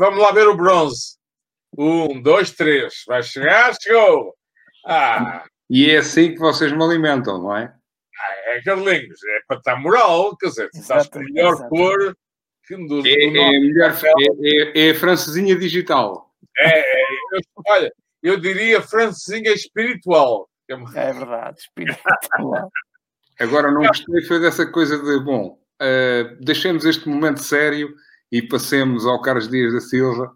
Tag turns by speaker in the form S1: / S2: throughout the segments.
S1: Vamos lá ver o bronze. Um, dois, três. Vai chegar, chegou. Ah.
S2: E é assim que vocês me alimentam, não é?
S1: Ah, é Carlinhos, é para estar moral, quer dizer, estás com melhor exato. cor
S2: que do, é, do é, melhor, é, é, é, a francesinha digital.
S1: É, é eu, olha, eu diria francesinha espiritual.
S3: É verdade, espiritual.
S2: Agora, não gostei foi dessa coisa de, bom, uh, deixemos este momento sério e passemos ao Carlos Dias da Silva.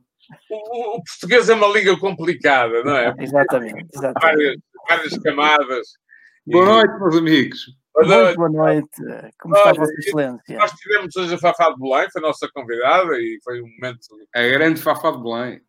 S1: O, o português é uma língua complicada, não é?
S3: exatamente. exatamente.
S1: Várias, várias camadas.
S2: Boa noite, meus amigos.
S3: Boa noite. Boa noite. Como está a Vossa Excelência?
S1: Nós tivemos hoje a Fafá de Belém, foi a nossa convidada e foi um momento.
S2: A grande Fafá de Belém.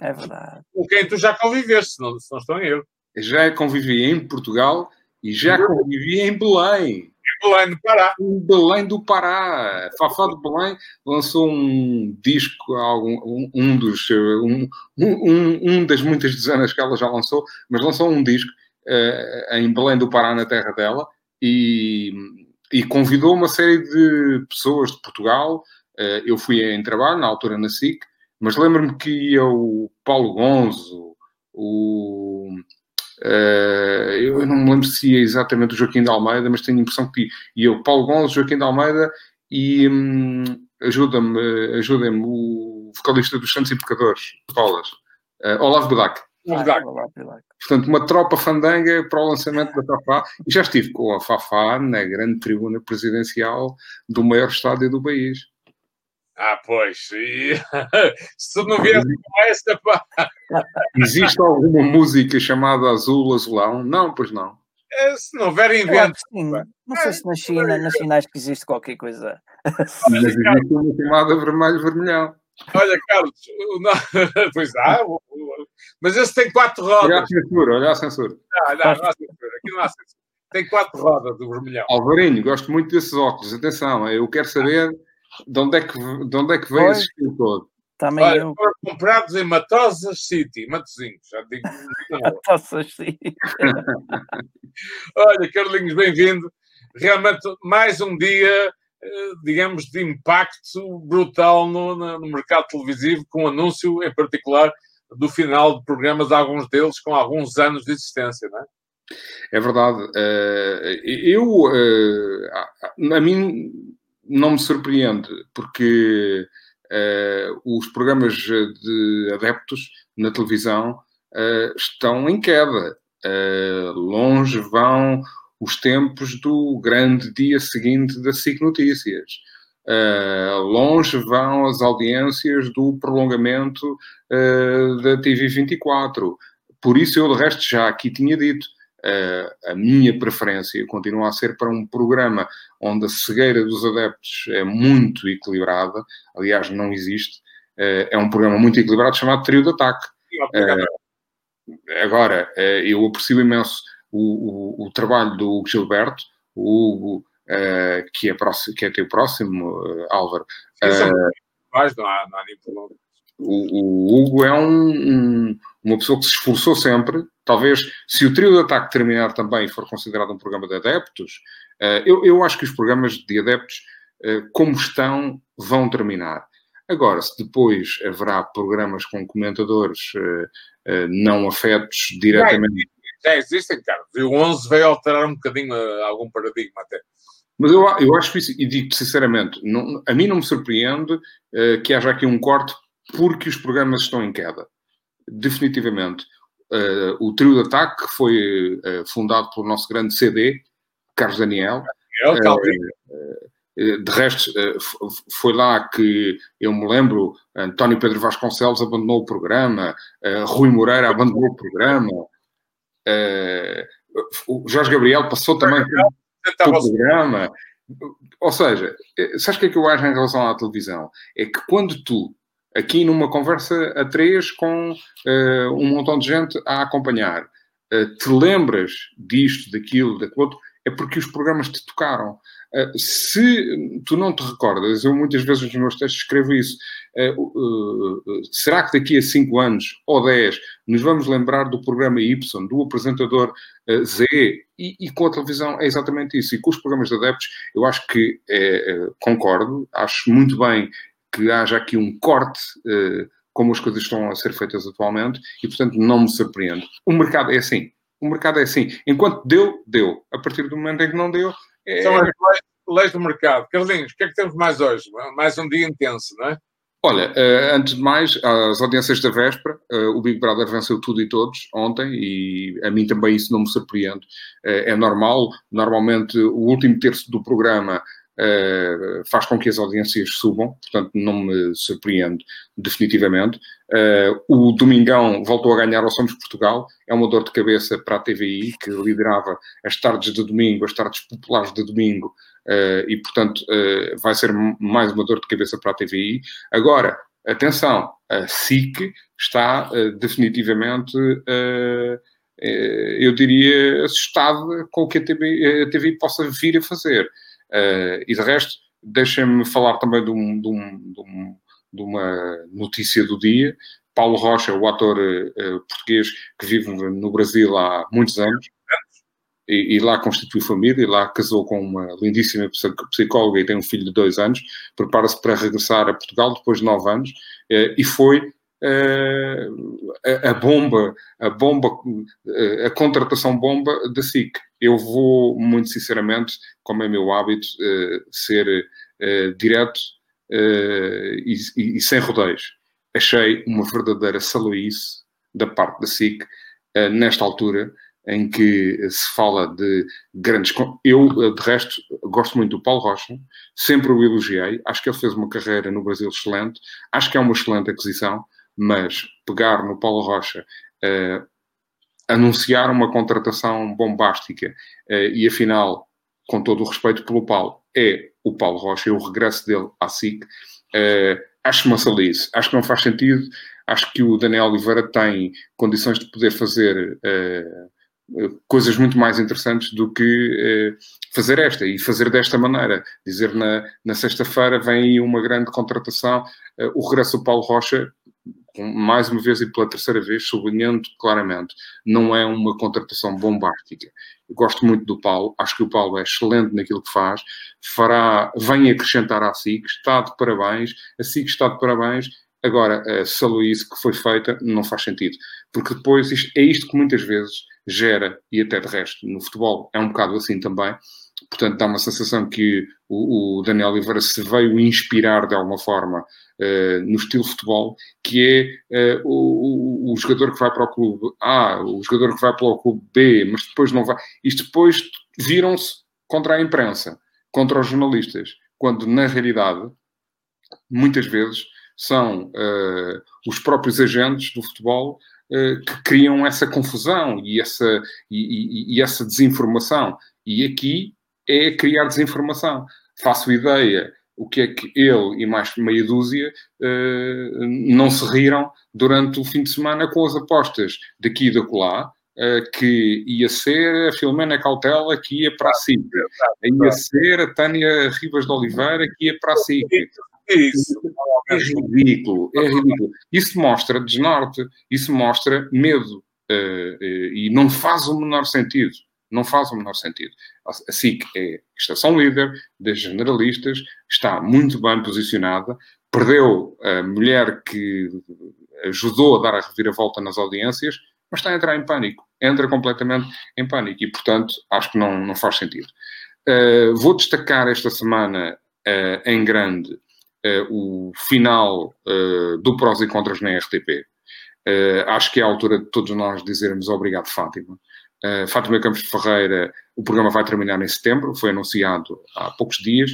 S3: É verdade.
S1: Com quem tu já conviveste, se não, se não estou em erro.
S2: Já convivi em Portugal e já convivi em Belém.
S1: Belém do Pará.
S2: Belém do Pará. Fafá de Belém lançou um disco, um, um dos, um, um, um das muitas dezenas que ela já lançou, mas lançou um disco uh, em Belém do Pará, na terra dela, e, e convidou uma série de pessoas de Portugal. Uh, eu fui em trabalho, na altura na SIC, mas lembro-me que ia o Paulo Gonzo, o. Uh, eu não me lembro se ia exatamente o Joaquim de Almeida, mas tenho a impressão que ia o Paulo Gonzo, Joaquim de Almeida e um, ajuda-me, ajuda-me o vocalista dos Santos e Pecadores, Paulas, uh, Olavo Bedac. Portanto, uma tropa fandanga para o lançamento da Fafá. E já estive com a Fafá na grande tribuna presidencial do maior estádio do país.
S1: Ah, pois. E... Se tu não viesse com essa, pá.
S2: Existe alguma música chamada Azul Azulão? Não, pois não.
S1: É, se não houver invento.
S3: Sim. Não sei se na China, nas Chinais que existe qualquer coisa.
S2: Mas existe uma chamada Vermelho Vermelhão.
S1: Olha, Carlos, não, pois há, mas esse tem quatro rodas.
S2: Olha a censura, olha a censura.
S1: Não, não, não há censura. Aqui não há censura. Tem quatro rodas do vermelhão.
S2: Alvarinho, gosto muito desses óculos. Atenção, eu quero saber de onde é que, de onde é que veio esse estilo todo.
S3: Também Olha, eu.
S1: foram comprados em Matosas City, Matozinhos, já digo.
S3: Matosas City.
S1: Olha, Carlinhos, bem-vindo. Realmente, mais um dia eh, digamos, de impacto brutal no, no, mercado televisivo, com anúncio em particular do final de programas, alguns deles com alguns anos de existência, não é?
S2: É verdade. Eh, eu, eh, a mim, não me surpreende, porque os programas de adeptos na televisão estão em queda. Longe vão os tempos do grande dia seguinte da SIC Notícias. Uh, longe vão as audiências do prolongamento uh, da TV24. Por isso, eu, de resto, já aqui tinha dito, uh, a minha preferência continua a ser para um programa onde a cegueira dos adeptos é muito equilibrada. Aliás, não existe. é um programa muito equilibrado chamado Trio de Ataque. agora, eu aprecio imenso o, o, o trabalho do Hugo Gilberto, o Hugo, que, é próximo, que é teu próximo, Álvaro.
S1: Uh, mais, não há, não há nem problema.
S2: O, o, Hugo é um, um, uma pessoa que se esforçou sempre. Talvez, se o trio de ataque terminar também e for considerado um programa de adeptos, uh, eu, eu, acho que os programas de adeptos, uh, como estão, vão terminar. Agora, se depois haverá programas com comentadores uh, não afetos diretamente
S1: já existem, Carlos. E o 11 veio alterar um bocadinho algum paradigma até.
S2: Mas eu, eu acho isso, e digo sinceramente, não, a mim não me surpreende uh, que haja aqui um corte porque os programas estão em queda. Definitivamente. Uh, o trio de ataque foi uh, fundado pelo nosso grande CD, Carlos Daniel.
S1: Daniel
S2: de resto, foi lá que eu me lembro, António Pedro Vasconcelos abandonou o programa, Rui Moreira abandonou o programa, Uh, o Jorge Gabriel passou também pelo programa. Ou seja, eh, sabes o que é que eu acho em relação à televisão? É que quando tu, aqui numa conversa a três com uh, um montão de gente a acompanhar, uh, te lembras disto, daquilo, daquilo outro, é porque os programas te tocaram. Uh, se tu não te recordas, eu muitas vezes nos meus textos escrevo isso, será que daqui a 5 anos ou 10 nos vamos lembrar do programa Y, do apresentador Z? E, e, com a televisão é exatamente isso. E com os programas de adeptos, eu acho que concordo, acho muito bem que haja aqui um corte, como as coisas estão a ser feitas atualmente, e portanto não me surpreende. O mercado é assim. O mercado é assim. Enquanto deu, deu. A partir do momento em que não deu.
S1: É... São as leis, leis do mercado. Carlinhos, o que é que temos mais hoje? Mais um dia intenso, não é?
S2: Olha, uh, antes de mais, as audiências da véspera, uh, o Big Brother venceu tudo e todos ontem e a mim também isso não me surpreende. É normal, normalmente o último terço do programa faz com que as audiências subam, portanto não me surpreende definitivamente. o Domingão voltou a ganhar ao Somos Portugal, é uma dor de cabeça para a TVI, que liderava as tardes de domingo, as tardes populares de domingo, uh, e, portanto, uh, vai ser mais uma dor de cabeça para a TVI. Agora, atenção, a SIC está uh, definitivamente, eu diria, assustada com o que a TVI, a TVI possa vir a fazer. E de resto, deixem-me falar também de, um, de, um, de, um, uma notícia do dia. Paulo Rocha, o ator português que vive no Brasil há muitos anos, e, e, lá constituiu família, e lá casou com uma lindíssima psicóloga e tem um filho de dois anos, prepara-se para regressar a Portugal depois de nove anos, eh, e foi a, a, bomba, a bomba, eh, a contratação bomba da SIC. Eu vou, muito sinceramente, como é meu hábito, ser direto e, sem rodeios. Achei uma verdadeira saloice da parte da SIC nesta altura, em que se fala de grandes. Eu, de resto, gosto muito do Paulo Rocha, sempre o elogiei, acho que ele fez uma carreira no Brasil excelente, acho que é uma excelente aquisição, mas pegar no Paulo Rocha, uh, anunciar uma contratação bombástica uh, e afinal, com todo o respeito pelo Paulo, é o Paulo Rocha, é o regresso dele à SIC, uh, acho uma salice, acho que não faz sentido. Acho que o Daniel Oliveira tem condições de poder fazer coisas muito mais interessantes do que eh, fazer esta e fazer desta maneira. Dizer na, na sexta-feira vem aí uma grande contratação, eh, o regresso do Paulo Rocha, mais uma vez e pela terceira vez, sublinhando claramente, não é uma contratação bombástica. Eu gosto muito do Paulo, acho que o Paulo é excelente naquilo que faz, fará, vem acrescentar à SIC, está de parabéns, a SIC está de parabéns, Agora, a saluíce que foi feita não faz sentido, porque depois isto, é isto que muitas vezes gera, e até de resto no futebol é um bocado assim também, portanto dá uma sensação que o, o Daniel Oliveira se veio inspirar de alguma forma uh, no estilo futebol, que é uh, o, o, jogador que vai para o clube A, o jogador que vai para o clube B, mas depois não vai. Isto depois viram-se contra a imprensa, contra os jornalistas, quando na realidade, muitas vezes, são uh, os próprios agentes do futebol que criam essa confusão e essa, e, e, e, essa desinformação. E aqui é criar desinformação. Faço ideia o que é que ele e mais meia dúzia uh, não se riram durante o fim de semana com as apostas daqui e da colar, Uh, que ia ser a Filomena Cautela que ia para a SIC, ia ser a Tânia Ribas de Oliveira que ia para a SIC, isso. É ridículo, é ridículo. Isso mostra desnorte, isso mostra medo. Uh, e não faz o menor sentido. Não faz o menor sentido. A SIC é estação líder das generalistas, está muito bem posicionada, perdeu a mulher que ajudou a dar a reviravolta nas audiências, mas está a entrar em pânico. Entra completamente em pânico e, portanto, acho que não, não faz sentido. Uh, vou destacar esta semana em grande uh, o final uh, do prós e contras na RTP. Uh, acho que é a altura de todos nós dizermos obrigado, Fátima. Fátima Campos de Ferreira, o programa vai terminar em setembro, foi anunciado há poucos dias.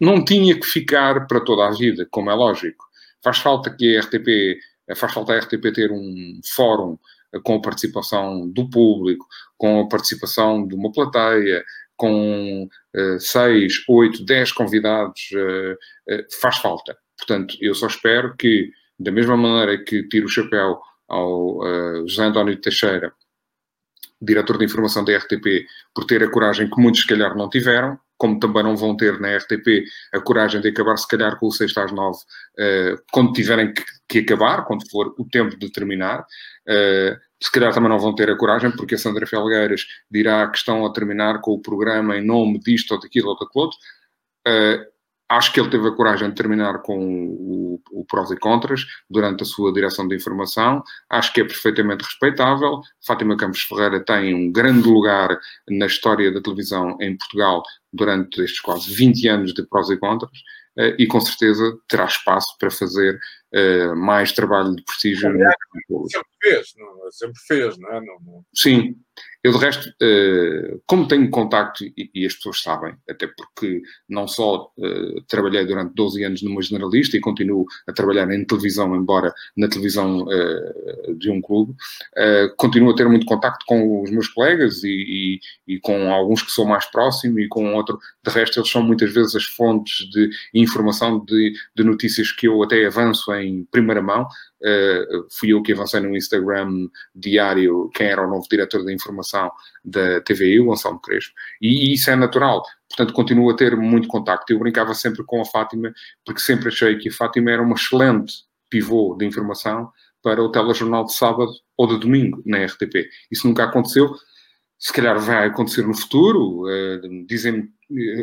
S2: não tinha que ficar para toda a vida, como é lógico. Faz falta que a RTP, faz falta a RTP ter um fórum com a participação do público, com a participação de uma plateia, com uh, seis, oito, dez convidados, uh, uh, faz falta. Portanto, eu só espero que, da mesma maneira que tiro o chapéu ao José António Teixeira, diretor de informação da RTP, por ter a coragem que muitos, se calhar, não tiveram, como também não vão ter na RTP a coragem de acabar, se calhar, com o 6 às 9, uh, quando tiverem que, que, acabar, quando for o tempo de terminar. Uh, se calhar também não vão ter a coragem, porque a Sandra Felgueiras dirá que estão a terminar com o programa em nome disto ou daquilo ou daquilo outro. Uh, Acho que ele teve a coragem de terminar com o, o prós e contras durante a sua direção de informação. Acho que é perfeitamente respeitável. Fátima Campos Ferreira tem um grande lugar na história da televisão em Portugal durante estes quase 20 anos de prós e contras. Uh, e com certeza terá espaço para fazer uh, mais trabalho de prestígio.
S1: Fez, não, sempre fez, não é? Não, não...
S2: Sim, eu, de resto, uh, como tenho contacto, e, e, as pessoas sabem, até porque não só uh, trabalhei durante 12 anos numa generalista e continuo a trabalhar em televisão, embora na televisão uh, de um clube, continuo a ter muito contacto com os meus colegas e, e, e, com alguns que sou mais próximo e com outro. De resto, eles são muitas vezes as fontes de informação de, de notícias que eu até avanço em primeira mão. Uh, fui eu que avancei no Instagram diário quem era o novo diretor da informação da TVI, o Gonçalo Crespo, e isso é natural. Portanto, continuo a ter muito contacto. Eu brincava sempre com a Fátima, porque sempre achei que a Fátima era uma excelente pivô de informação para o telejornal de sábado ou de domingo na RTP. Isso nunca aconteceu. Se calhar vai acontecer no futuro. Uh, Dizem-me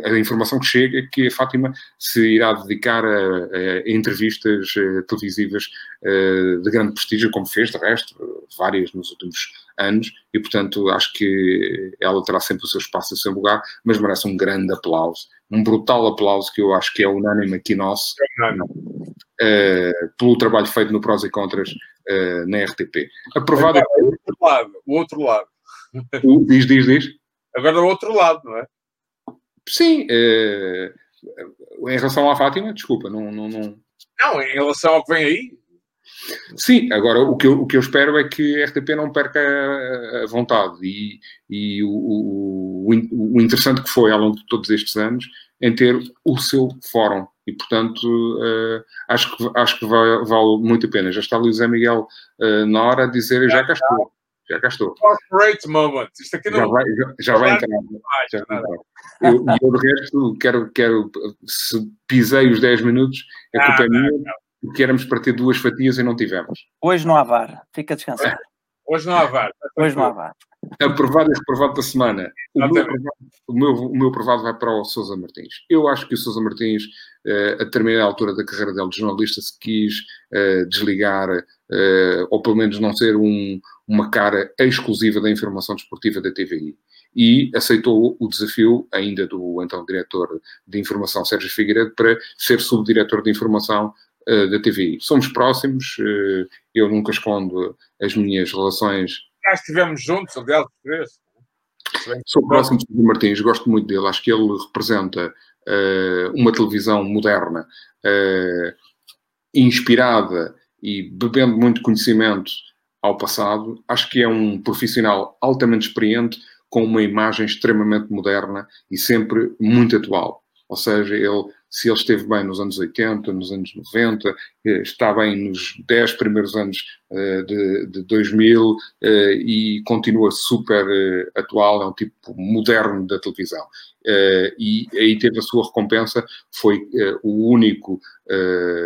S2: a informação que chega é que a Fátima se irá dedicar a, a entrevistas eh, televisivas eh, de grande prestígio, como fez, de resto, várias nos últimos anos, e portanto acho que ela terá sempre o seu espaço e o seu lugar, mas merece um grande aplauso, um brutal aplauso que eu acho que é unânime aqui nosso, uh, pelo trabalho feito no Prós e Contras uh, na RTP.
S1: Aprovado. Agora, o outro lado, o outro lado.
S2: Diz, diz, diz.
S1: Agora o outro lado, não é?
S2: Sim, eh, em relação à Fátima, desculpa, não, não, não.
S1: Não, em relação ao que vem aí.
S2: Sim, agora o que eu, o que eu espero é que a RTP não perca a, vontade e, e o, o, o, interessante que foi ao longo de todos estes anos em ter o seu fórum e portanto uh, acho que, acho que vale, vale muito a pena. Já está ali o Zé Miguel na hora de dizer já cá estou. Já cá estou.
S1: Corporate moment. Isto aqui
S2: não... Já vai, já, já vai entrar. Já vai entrar. Eu, eu, de resto, quero, quero, se pisei os 10 minutos, é culpa não, minha, não. porque éramos para ter duas fatias e não tivemos.
S3: Hoje não há VAR, fica descansado. É.
S1: Hoje não há VAR.
S3: Hoje não há VAR.
S2: Aprovado e reprovado da semana. O meu, o, meu, o meu aprovado vai para o Sousa Martins. Eu acho que o Sousa Martins, uh, a determinada altura da carreira dele de jornalista, se quis uh, desligar, uh, ou pelo menos não ser um, uma cara exclusiva da informação desportiva da TVI. E aceitou o desafio, ainda do então diretor de informação Sérgio Figueiredo, para ser subdiretor de informação da TVI. Somos próximos, eu nunca escondo as minhas relações.
S1: Já estivemos juntos, aliás, três.
S2: Sou próximo de Martins, gosto muito dele, acho que ele representa uh, uma televisão moderna, inspirada e bebendo muito conhecimento ao passado. Acho que é um profissional altamente experiente, com uma imagem extremamente moderna e sempre muito atual. Ou seja, ele, se ele esteve bem nos anos 80, nos anos 90, eh, está bem nos 10 primeiros anos uh, de, de 2000 uh, e continua super atual, é um tipo moderno da televisão. e aí teve a sua recompensa, foi o único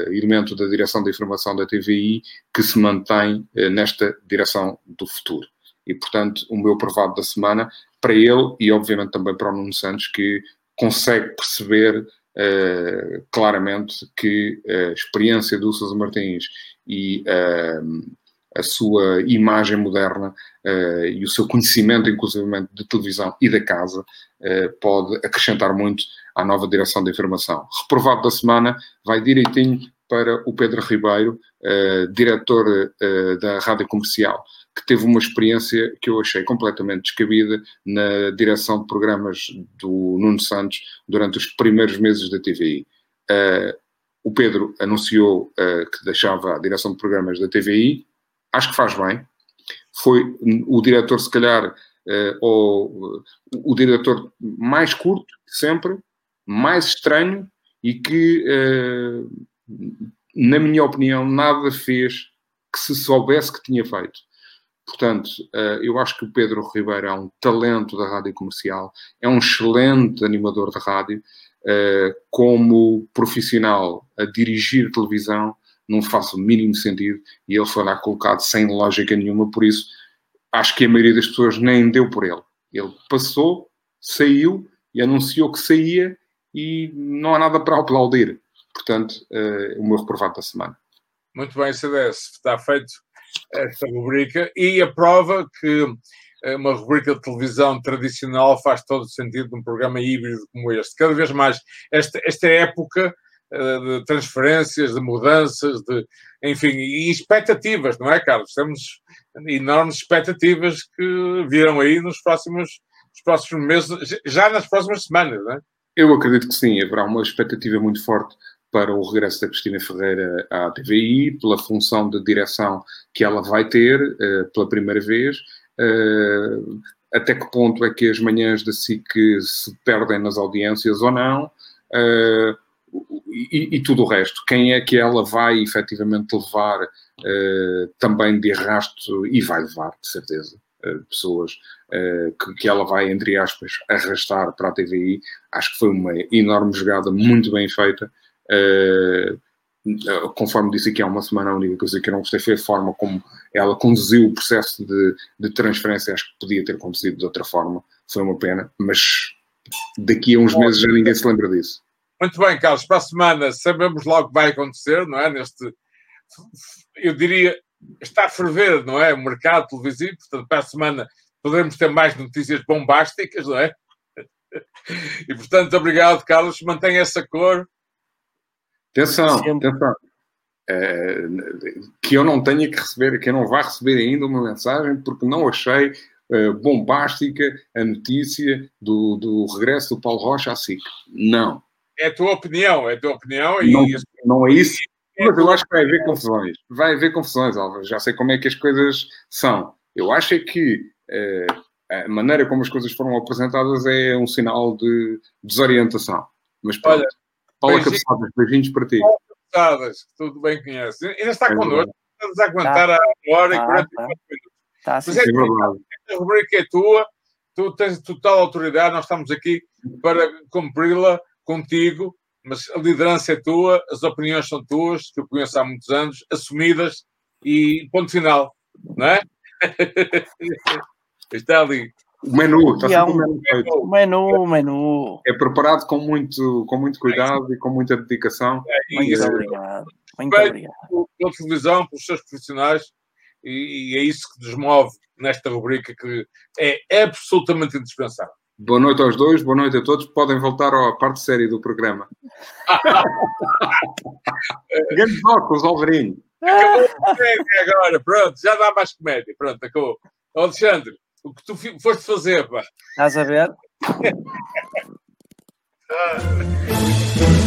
S2: elemento da direção da informação da TVI que se mantém nesta direção do futuro. E, portanto, o meu provado da semana para ele e, obviamente, também para o Nuno Santos, que consegue perceber uh, claramente que a experiência do Sousa Martins e uh, a sua imagem moderna uh, e o seu conhecimento, inclusivamente, de televisão e da casa, pode acrescentar muito à nova direção da informação. Reprovado da semana vai direitinho para o Pedro Ribeiro, diretor da Rádio Comercial que teve uma experiência que eu achei completamente descabida na direção de programas do Nuno Santos durante os primeiros meses da TVI. Uh, o Pedro anunciou uh, que deixava a direção de programas da TVI, acho que faz bem. Foi o diretor, se calhar, uh, ou, o diretor mais curto sempre, mais estranho e que, na minha opinião, nada fez que se soubesse que tinha feito. Portanto, eh, eu acho que o Pedro Ribeiro é um talento da rádio comercial, é um excelente animador de rádio. Eh, como profissional a dirigir televisão, não faz o mínimo sentido e ele foi lá colocado sem lógica nenhuma, por isso acho que a maioria das pessoas nem deu por ele. Ele passou, saiu e anunciou que saía e não há nada para aplaudir. Portanto, uh, o meu reprovado da semana.
S1: Muito bem, CDS, está feito esta rubrica e a prova que uma rubrica de televisão tradicional faz todo o sentido num programa híbrido como este. Cada vez mais, esta, esta época uh, de transferências, de mudanças, de, enfim, e expectativas, não é, Carlos? Temos enormes expectativas que virão aí nos próximos, nos próximos meses, já nas próximas semanas, não é?
S2: Eu acredito que sim, haverá uma expectativa muito forte para o regresso da Cristina Ferreira à TVI, pela função de direção que ela vai ter uh, pela primeira vez. Uh, até que ponto é que as manhãs da SIC se perdem nas audiências ou não? Uh, e, e, tudo o resto. Quem é que ela vai efetivamente levar também de arrasto, e vai levar, de certeza, pessoas que, que ela vai, entre aspas, arrastar para a TVI. Acho que foi uma enorme jogada, muito bem feita. Uh, conforme disse aqui há uma semana, a única coisa que eu não gostei foi a forma como ela conduziu o processo de, de transferência. Acho que podia ter acontecido de outra forma. Foi uma pena, mas daqui a uns meses já ninguém se lembra disso.
S1: Muito bem, Carlos. Para a semana sabemos logo o que vai acontecer, não é? Neste, eu diria, está a ferver, não é? O mercado televisivo. Portanto, para a semana poderemos ter mais notícias bombásticas, não é? E, portanto, obrigado, Carlos. Mantenha essa cor
S2: Atenção, Sempre. atenção. É, que eu não tenha que receber, que eu não vá receber ainda uma mensagem porque não achei uh, bombástica a notícia do, do regresso do Paulo Rocha à SIC. Não.
S1: É a tua opinião, é a tua opinião.
S2: Não, e... não é isso. É Mas eu acho que vai haver confusões. Vai haver confusões, Álvaro. Já sei como é que as coisas são. Eu acho é que uh, a maneira como as coisas foram apresentadas é um sinal de desorientação. Mas pronto. Olha, Paula Cabeçadas, beijinhos para ti. Paula
S1: Cabeçadas, que tudo bem conhece. Ainda está é connosco, estamos a aguentar tá. a hora tá, e 44 tá. minutos. Tá, sim, é, é a rubrica é tua, tu tens total autoridade, nós estamos aqui para cumpri-la contigo, mas a liderança é tua, as opiniões são tuas, que eu conheço há muitos anos, assumidas e ponto final, não é? Está ali.
S2: O menu, está
S3: sempre um, menu feito. O menu, o menu.
S2: É preparado com muito, com muito cuidado e com muita dedicação.
S3: É, muito é, obrigado. Muito obrigado.
S1: Pela televisão, pelos seus profissionais, e, e, é isso que nos move nesta rubrica que é absolutamente indispensável.
S2: Boa noite aos dois, boa noite a todos. Podem voltar à parte séria do programa. Grande óculos, Alvarinho.
S1: Acabou a comédia agora, pronto, já dá mais comédia. Pronto, acabou. Alexandre, o que tu foste fazer, pá.
S3: Estás a ver?